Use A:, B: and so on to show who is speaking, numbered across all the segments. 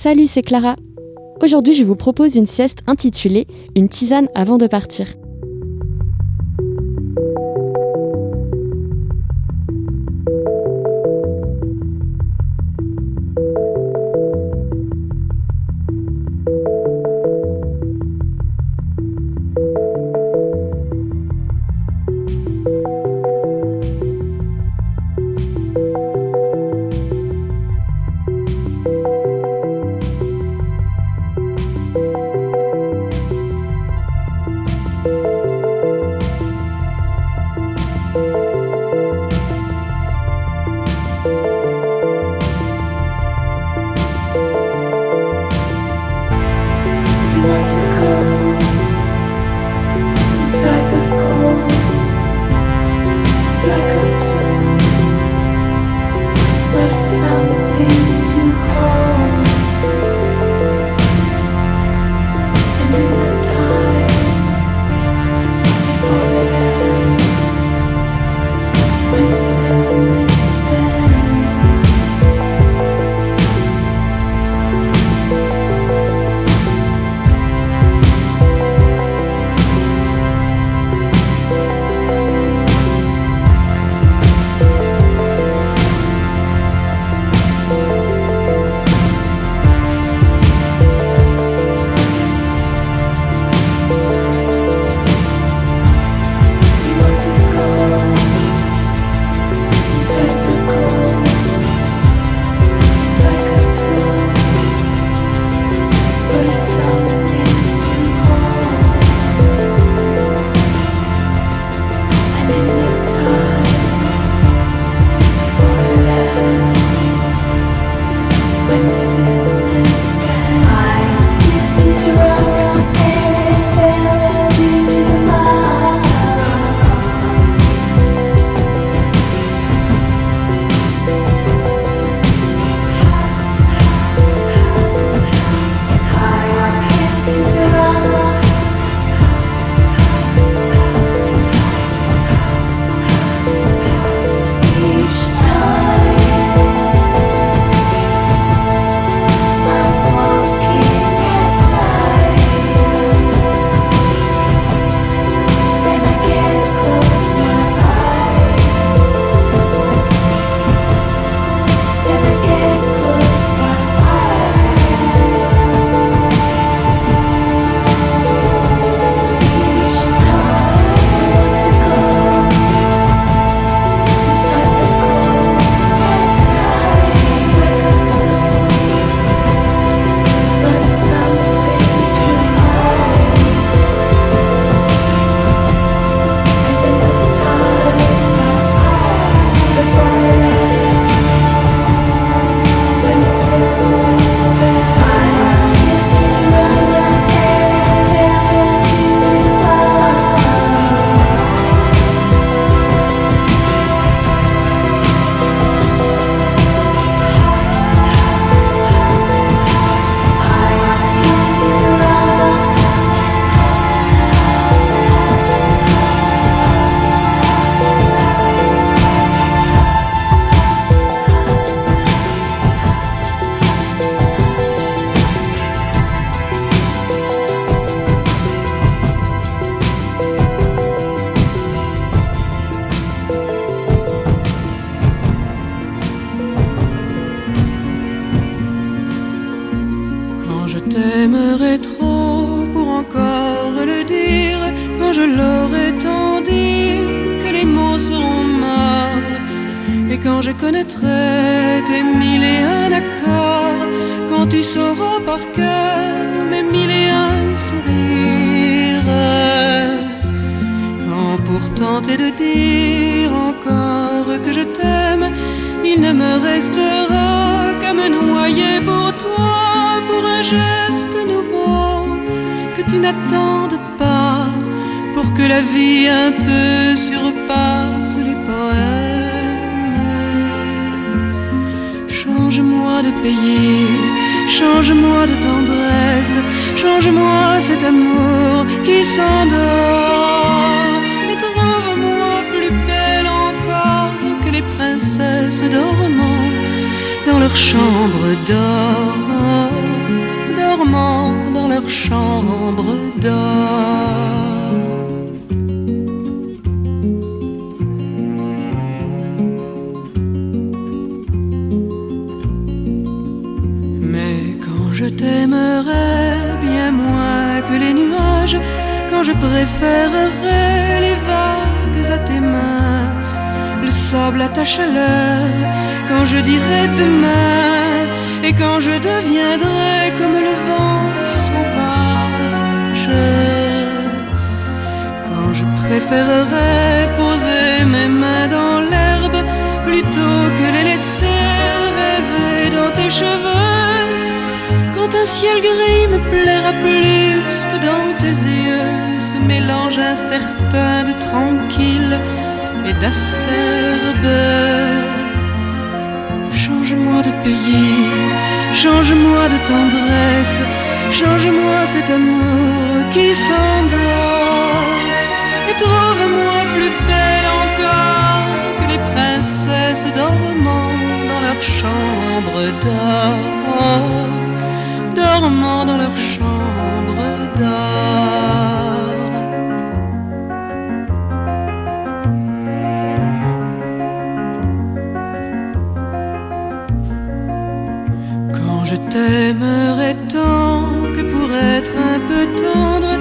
A: Salut, c'est Clara. Aujourd'hui, je vous propose une sieste intitulée Une tisane avant de partir.
B: Mais quand je t'aimerais bien moins que les nuages, quand je préférerais les vagues à tes mains, le sable à ta chaleur, quand je dirais demain, et quand je deviendrai comme le vent sauvage, quand je préférerais poser mes mains dans l'herbe plutôt que les cheveux, quand un ciel gris me plaira plus que dans tes yeux, ce mélange incertain de tranquille et d'acerbe. Change-moi de pays, change-moi de tendresse, change-moi cet amour qui s'endort. Et trouve-moi plus belle encore que les princesses dormant dans leur chambre d'or, dormant dans leur chambre d'or. Quand je t'aimerai tant que pour être un peu tendre,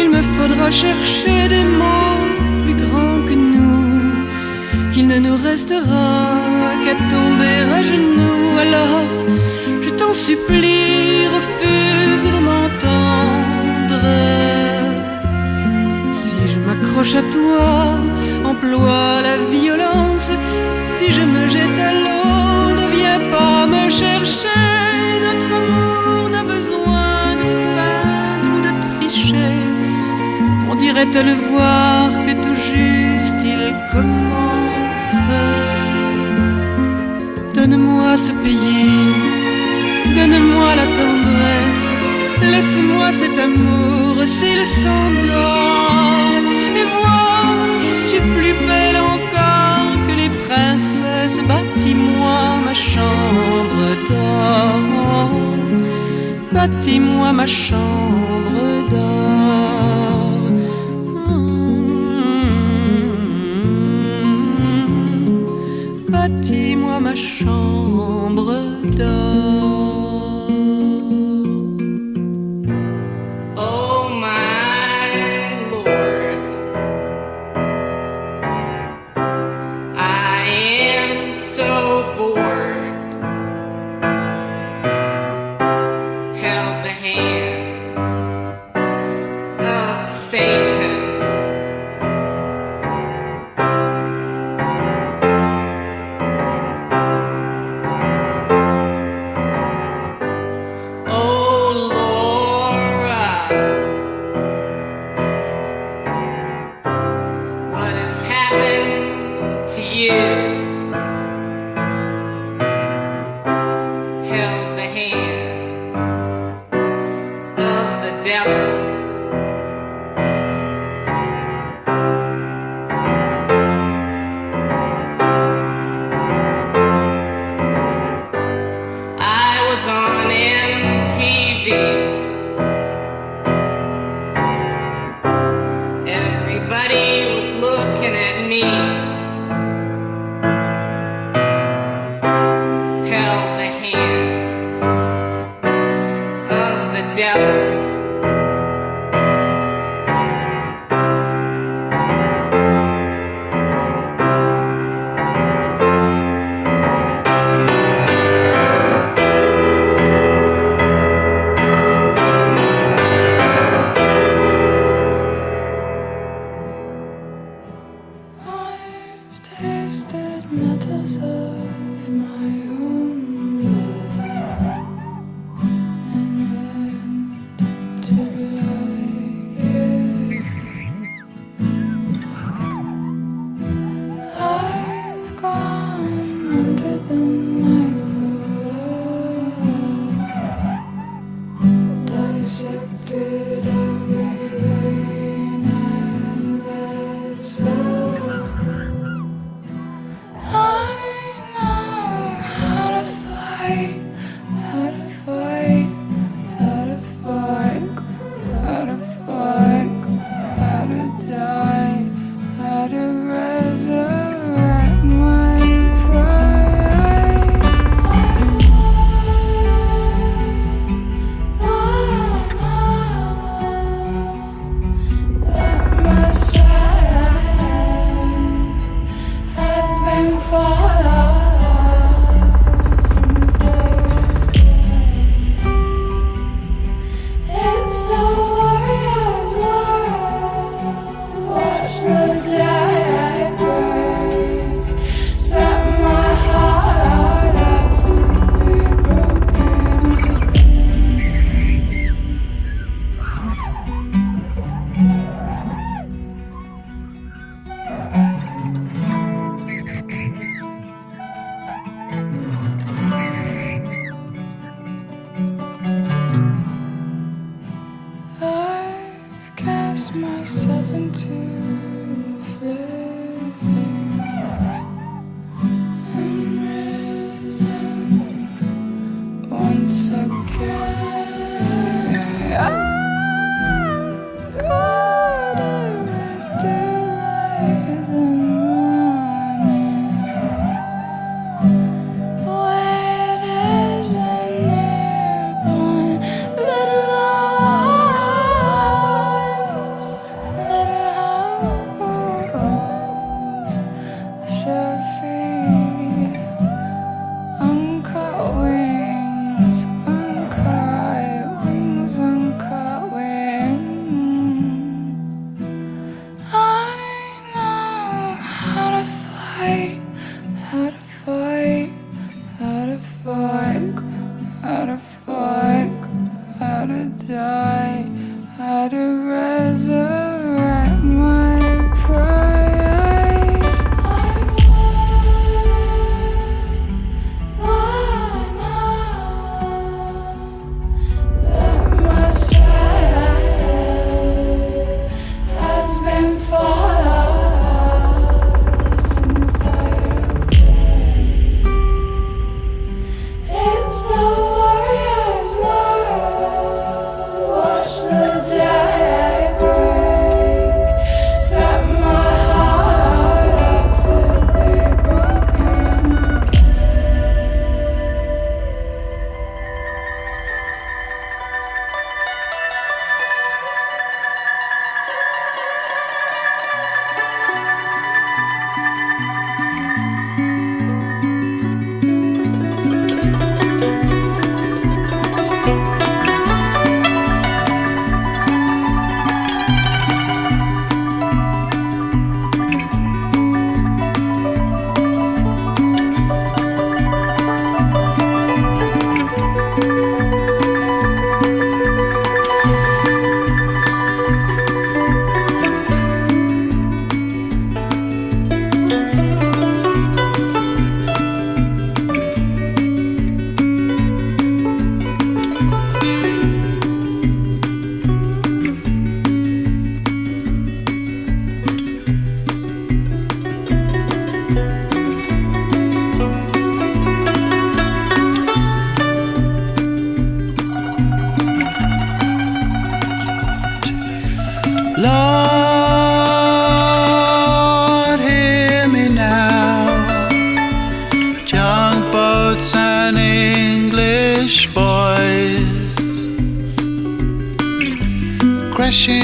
B: il me faudra chercher des mots plus grands que nous, qu'il ne nous restera tomber à genoux. Alors, je t'en supplie, refuse de m'entendre. Si je m'accroche à toi, emploie la violence. Si je me jette à l'eau, ne viens pas me chercher. Notre amour n'a besoin de feindre ou de tricher. On dirait te le voir que tout juste il commence. Donne-moi ce pays, donne-moi la tendresse. Laisse-moi cet amour s'il s'endort. Et vois, je suis plus belle encore que les princesses. Bâtis-moi ma chambre d'or. Bâtis-moi ma chambre d'or. Bâtis-moi ma chambre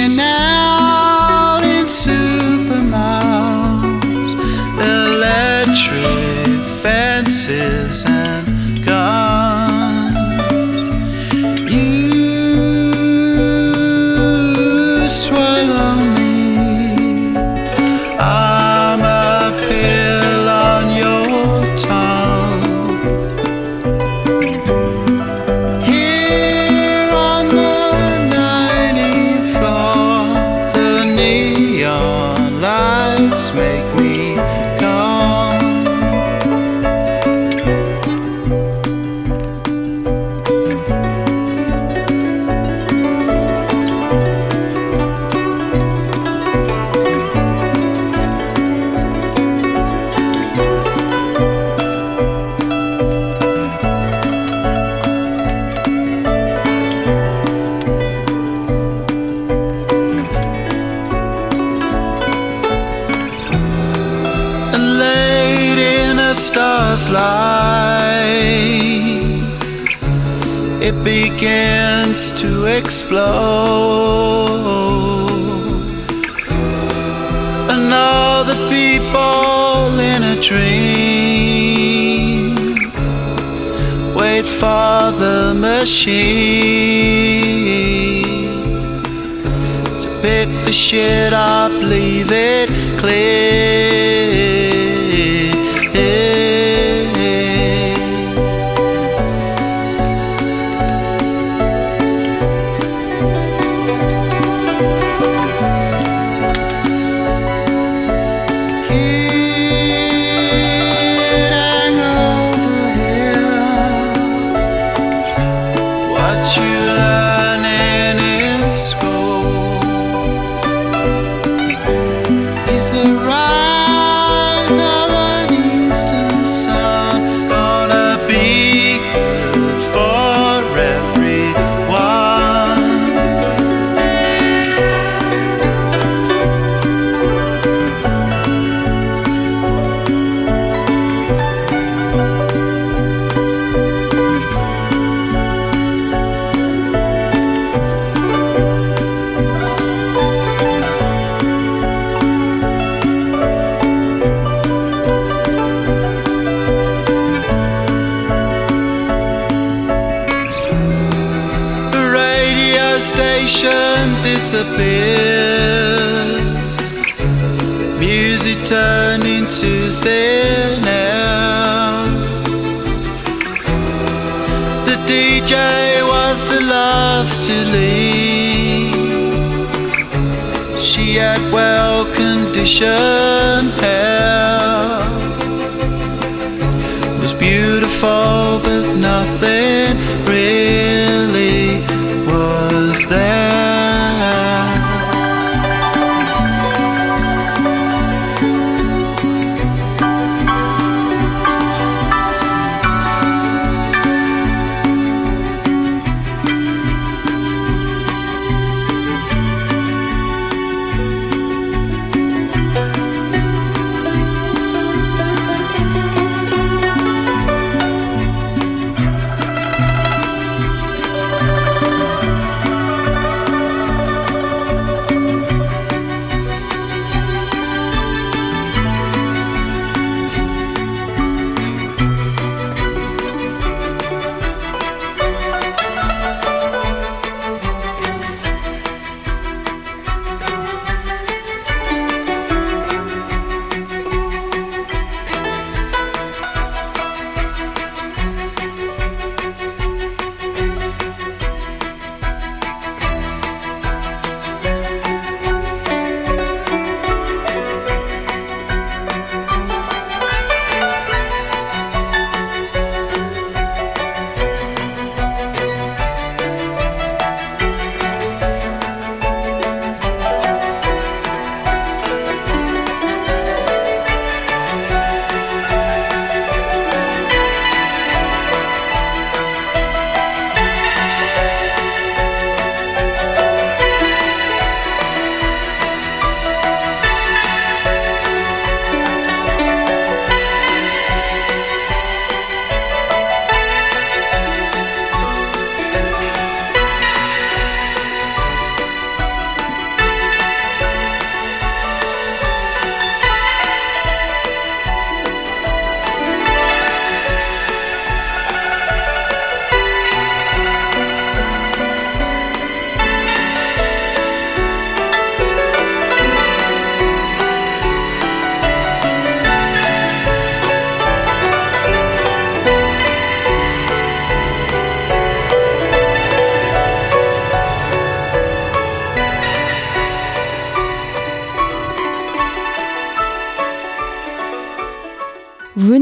C: now. explode. And all the people in a dream wait for the machine to pick the shit up, leave it clear.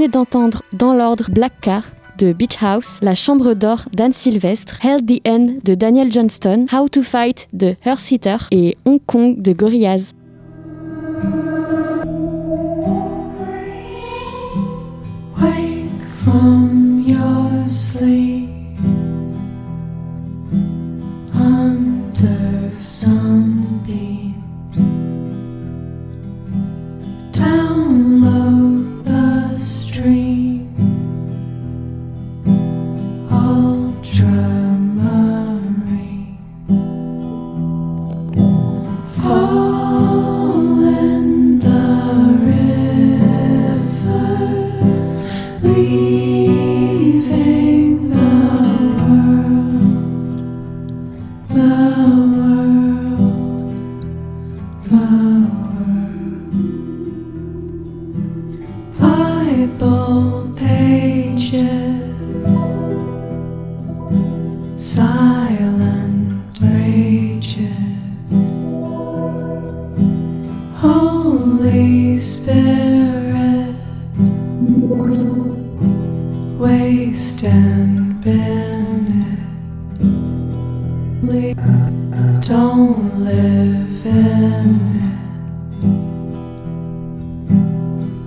A: d'entendre dans l'ordre Black Car de Beach House, La Chambre d'Or d'Anne Sylvestre, Hell the End de Daniel Johnston, How to Fight de hearthitter et Hong Kong de Gorillaz.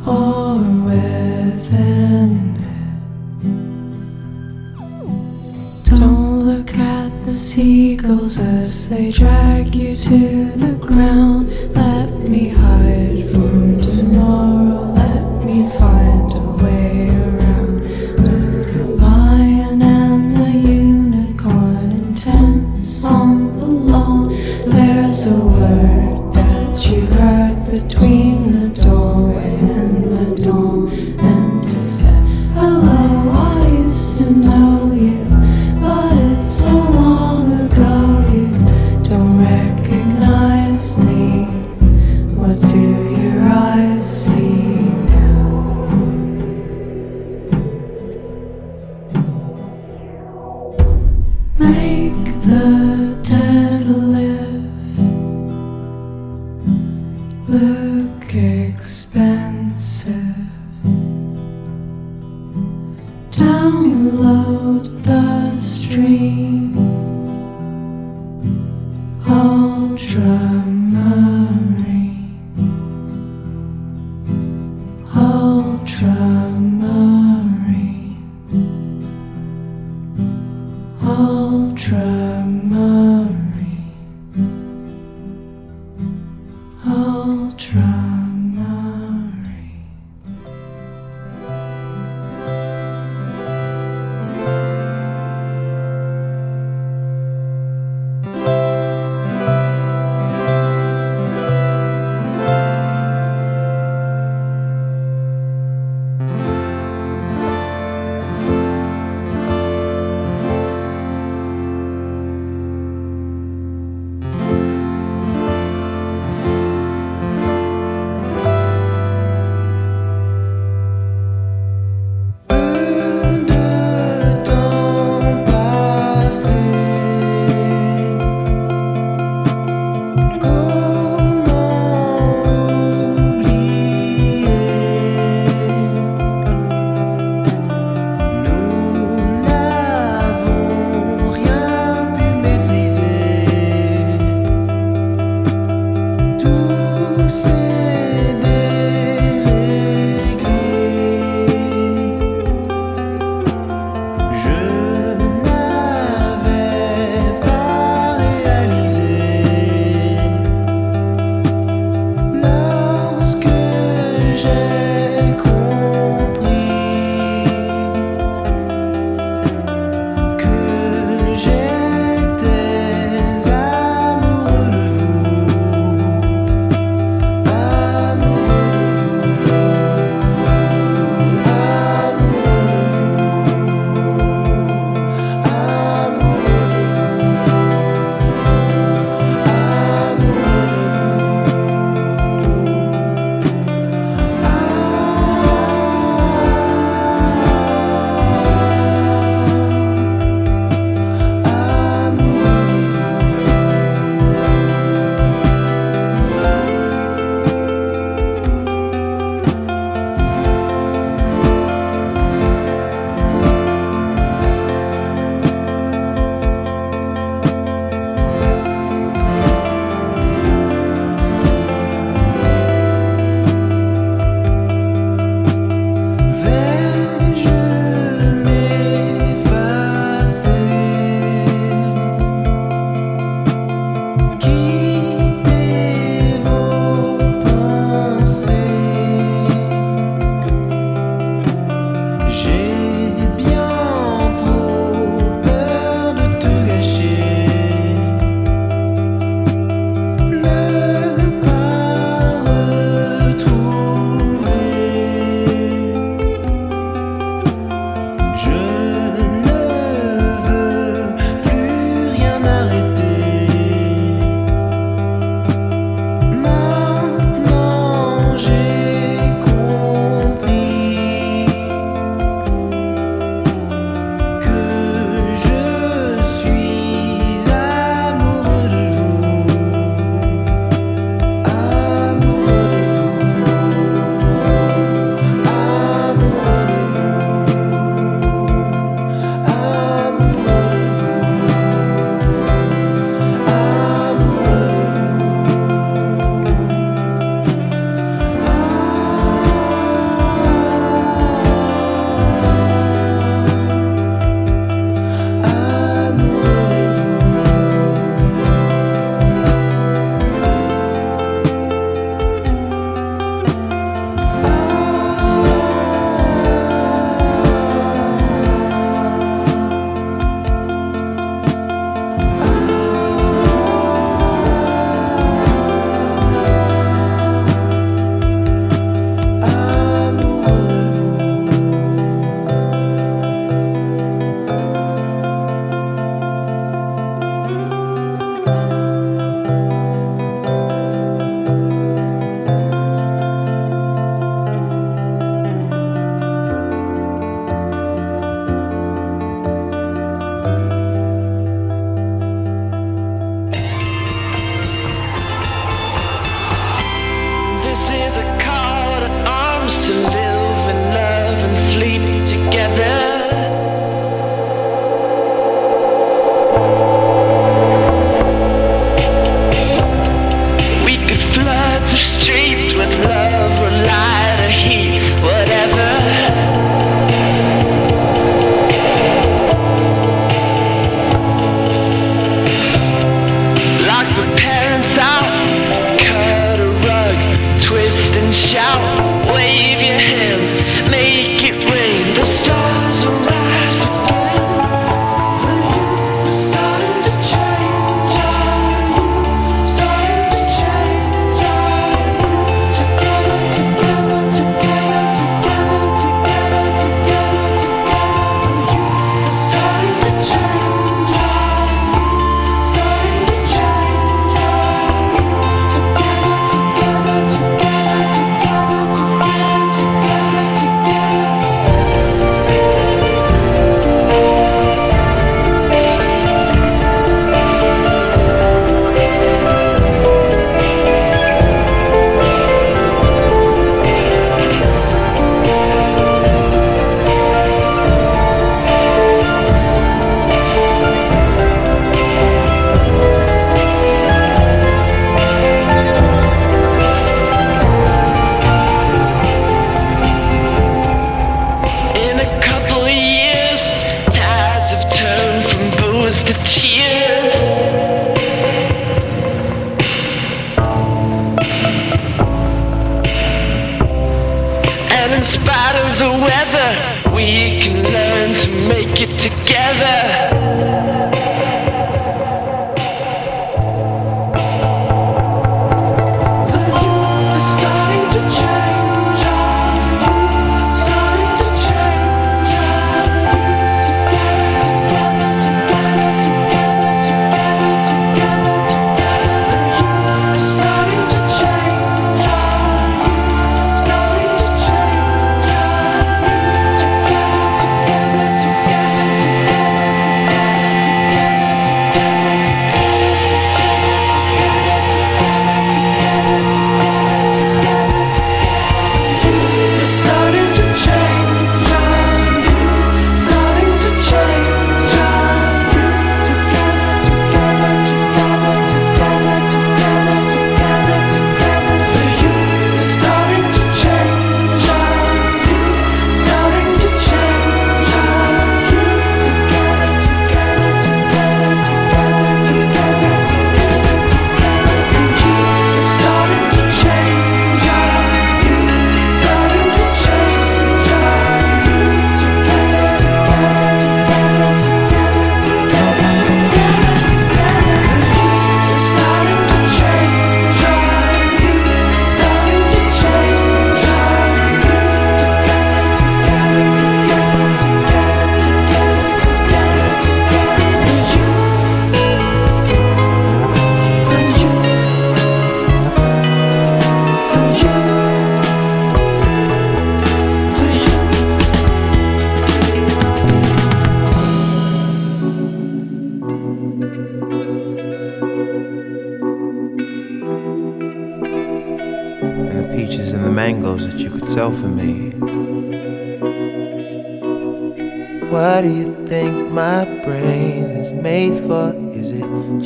D: or within it. Don't look at the seagulls as they drag you to the ground.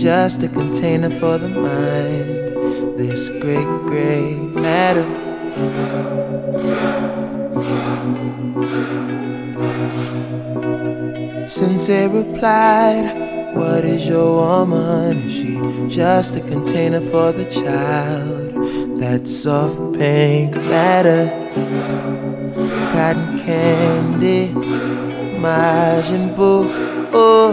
C: Just a container for the mind? This great gray matter. Since they replied, What is your woman? Is she just a container for the child? That soft pink matter, cotton candy, Majin Buu. Oh, oh,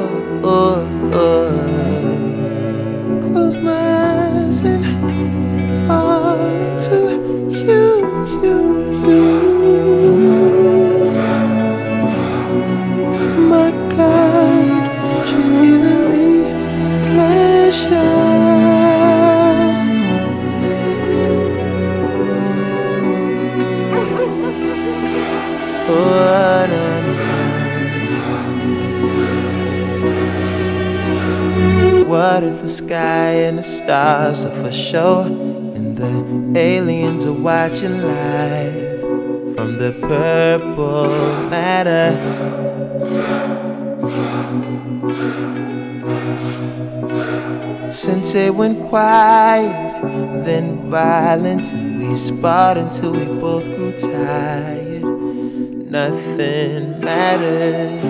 C: stars are for show and the aliens are watching live from the purple matter? Since it went quiet, then violent, and we sparred until we both grew tired. Nothing mattered.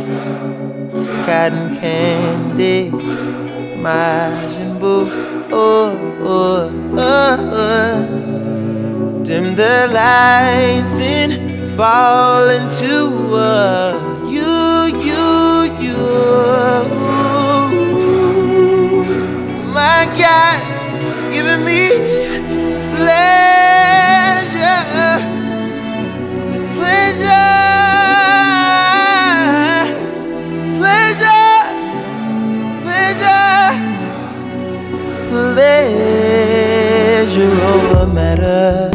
C: Cotton candy, Majin Buu. Oh, oh. Dim the lights and fall into uh, you, you, you. My God, giving me matter.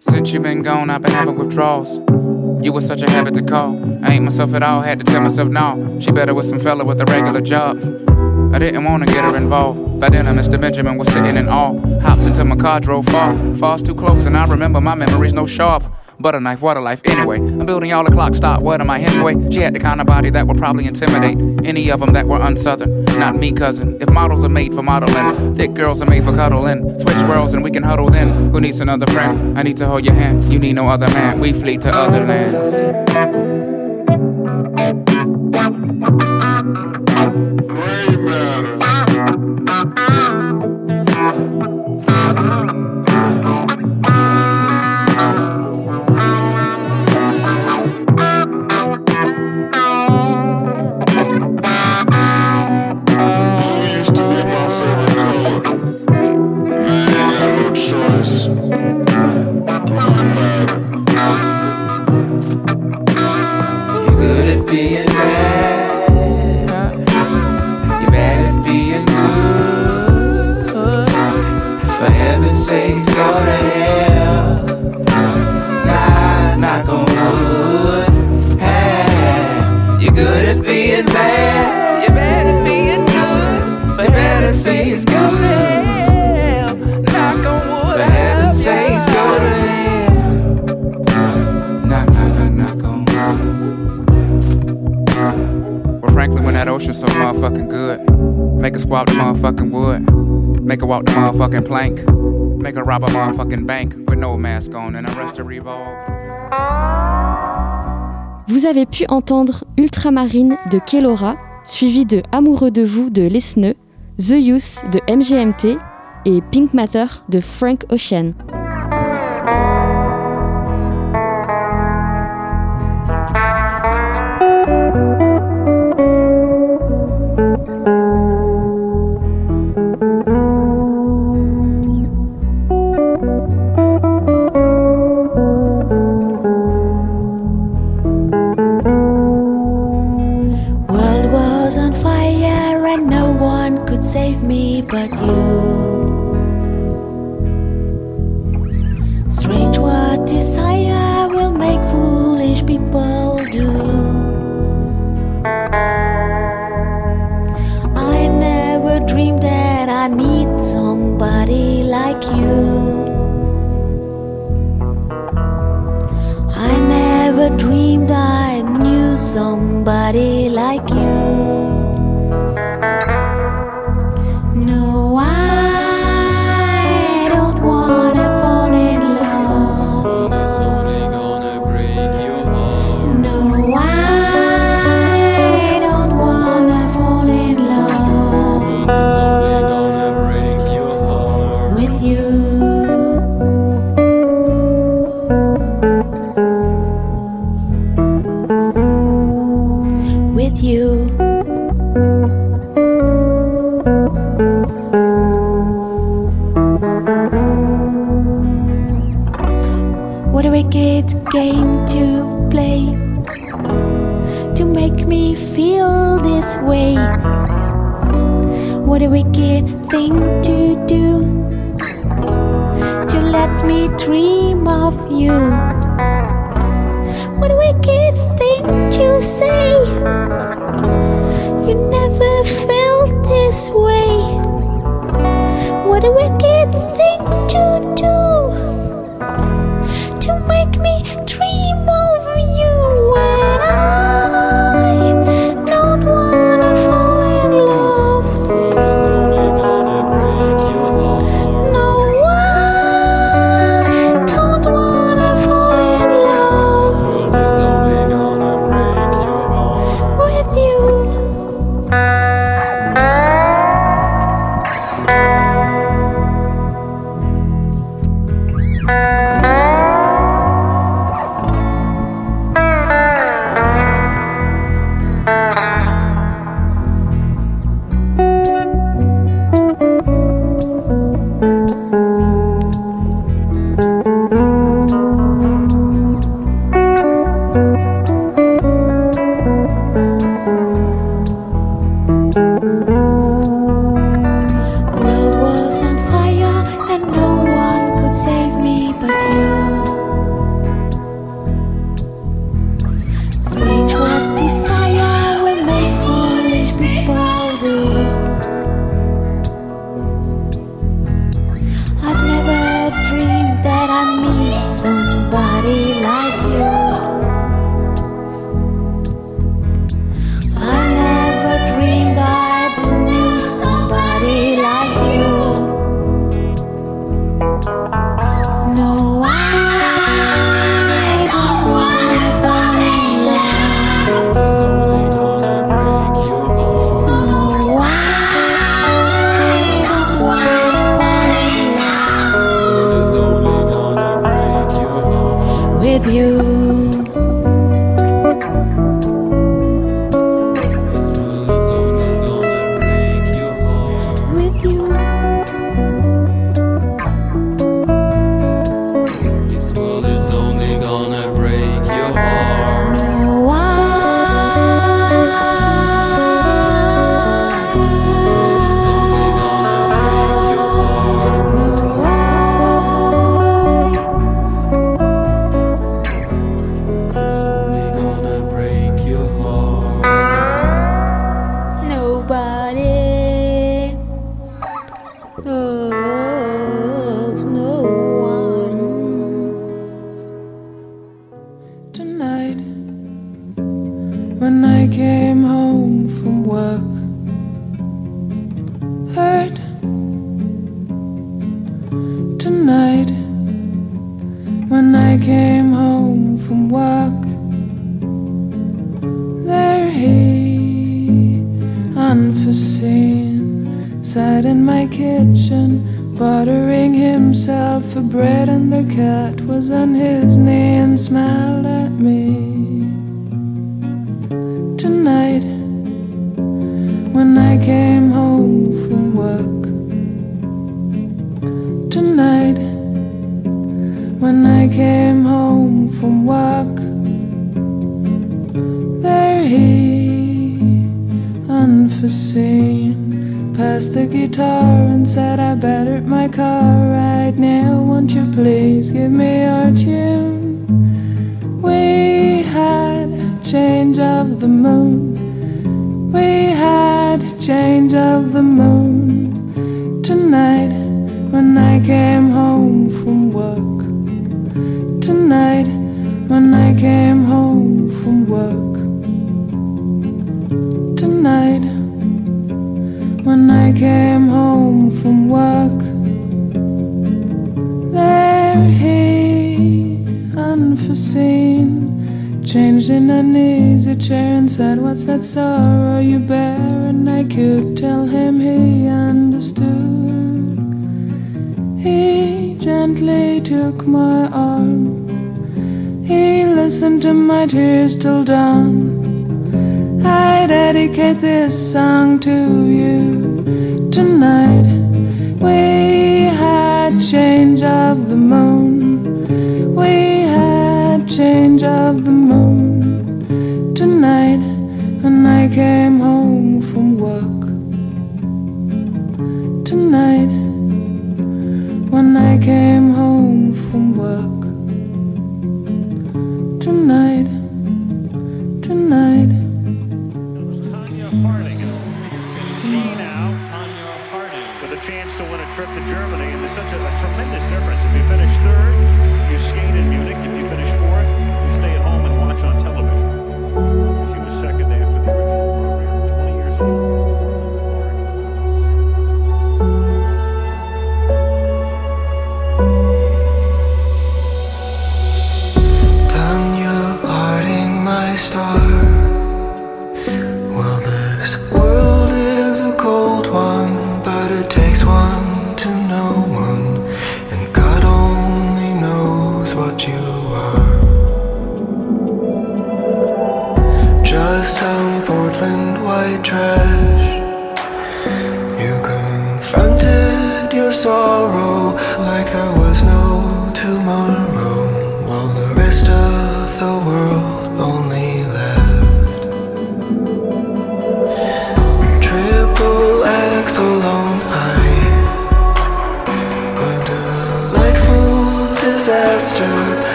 E: Since you been gone, I've been having withdrawals. You was such a habit to call. I ain't myself at all, had to tell myself no. She better with some fella with a regular job. I didn't wanna get her involved. By then, Mr. Benjamin was sitting in awe. Hops into my car, drove far. Falls too close, and I remember my memories no sharp. Butter knife, water life, anyway. I'm building y'all a clock stop. What am I anyway? She had the kind of body that would probably intimidate any of them that were unsouthern. Not me, cousin. If models are made for modeling, thick girls are made for cuddling. Switch worlds and we can huddle then. Who needs another friend? I need to hold your hand. You need no other man. We flee to other lands.
F: Vous avez pu entendre Ultramarine de Kelora, suivi de Amoureux de vous de Lesneux, The Youth de MGMT et Pink Matter de Frank Ocean.
G: What
H: a wicked thing to do To let me dream of you. What a wicked thing to say. You never felt this way. What a wicked thing to do
D: tonight when I came home from work. There he, unforeseen, passed the guitar and said, I battered my car right now. Won't you please give me your tune? We had change of the moon. We had change of the moon tonight when I came home from work. Tonight, when I came home from work. Tonight, when I came home from work. There he, unforeseen, changed in an easy chair and said, What's that sorrow you bear? And I could tell him he understood. He gently took my arm. He listened to my tears till dawn. I dedicate this song to you tonight. We had change of the moon. We had change of the moon tonight. when I came home from work tonight.
I: And there's such a, a tremendous difference. If you finish third, you skate in Munich. If you finish fourth, you stay at home and watch on television.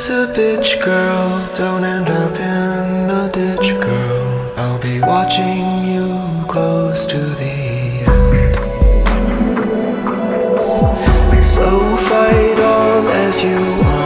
J: As a bitch, girl. Don't end up in a ditch, girl. I'll be watching you close to the end. So fight on
I: as you
K: want.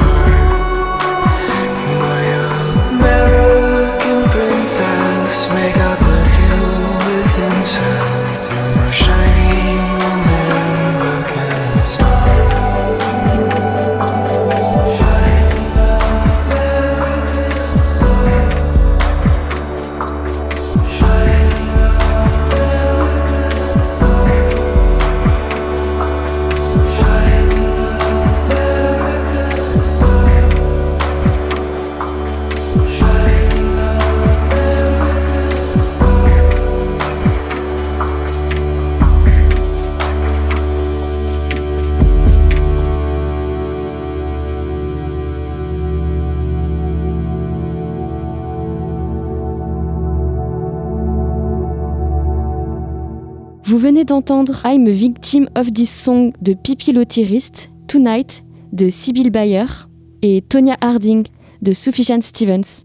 K: d'entendre I'm a Victim of This Song de Pipi Lotirist, Tonight de Sibyl Bayer et Tonya Harding de Sufjan Stevens.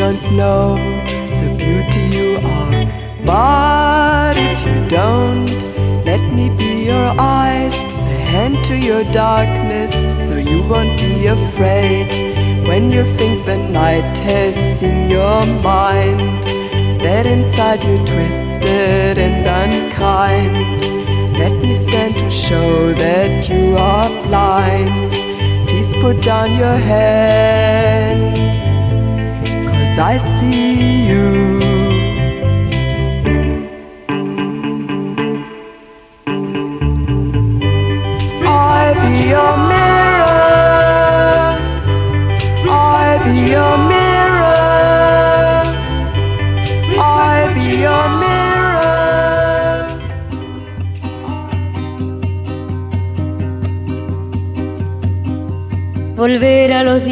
L: Don't know the
M: beauty you are. But if you don't, let me be your eyes, a hand to your darkness, so you won't be afraid when you think the night has seen your mind. That inside you twisted and unkind. Let me stand to show that you are blind. Put down your hands, cause I see you.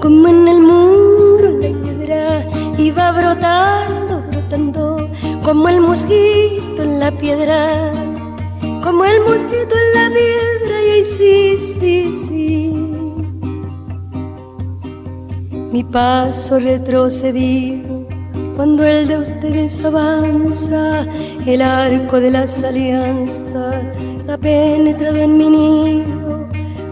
N: como en el muro la hiedra y va brotando, brotando como el mosquito en la piedra, como el mosquito en la piedra y ahí sí, sí, sí. Mi paso retrocedido cuando el de ustedes avanza, el arco de las alianzas ha penetrado en mi nido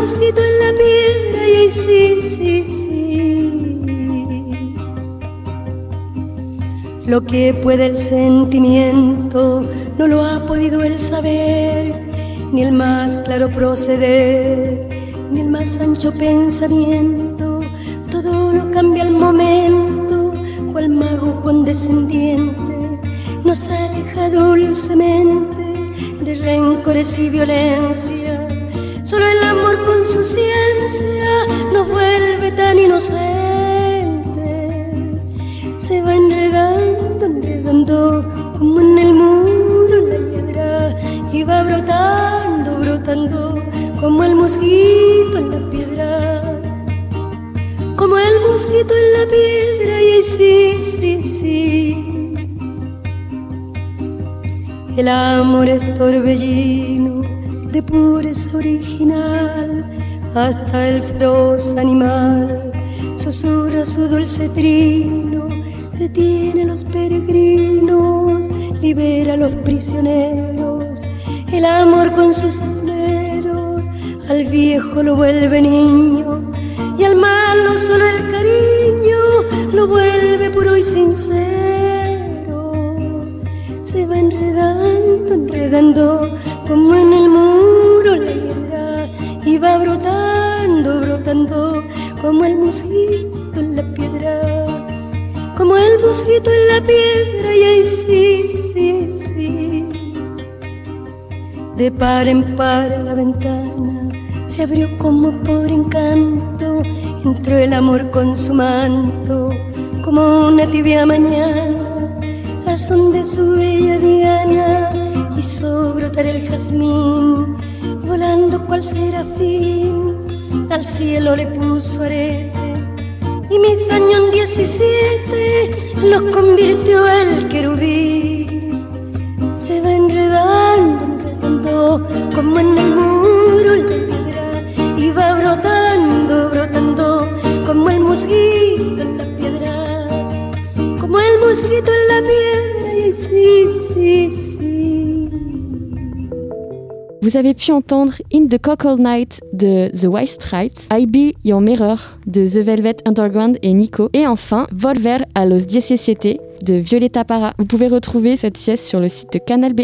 N: mosquito en la piedra y sí, sí, sí. Lo que puede el sentimiento no lo ha podido el saber, ni el más claro proceder, ni el más ancho pensamiento. Todo lo cambia al momento, cual mago condescendiente nos aleja dulcemente de rencores y violencia. Solo el amor con su ciencia nos vuelve tan inocentes. Se va enredando, enredando como en el muro la hiedra y va brotando, brotando como el mosquito en la piedra. Como el mosquito en la piedra y sí, sí, sí. El amor es torbellino de pureza original hasta el feroz animal susurra su dulce trino detiene a los peregrinos libera a los prisioneros el amor con sus esmeros al viejo lo vuelve niño y al malo solo el cariño lo vuelve puro y sincero. Se va enredando enredando como en el muro la hiedra y va brotando, brotando como el mosquito en la piedra, como el mosquito en la piedra y ahí sí, sí, sí. De par en par la ventana se abrió como por encanto, entró el amor con su manto, como una tibia mañana, al son de su bella diana hizo brotar el jazmín, volando cual serafín, al cielo le puso arete, y mis años 17 los convirtió el querubín. Se va enredando, enredando, como en el muro la piedra, y va brotando, brotando, como el mosquito en la piedra, como el mosquito en la piedra, y sí, sí, sí.
F: Vous avez pu entendre In the Cockle Night de The White Stripes, I Be Your Mirror de The Velvet Underground et Nico, et enfin Volver a los 17 de Violeta Parra. Vous pouvez retrouver cette sieste sur le site de Canal B.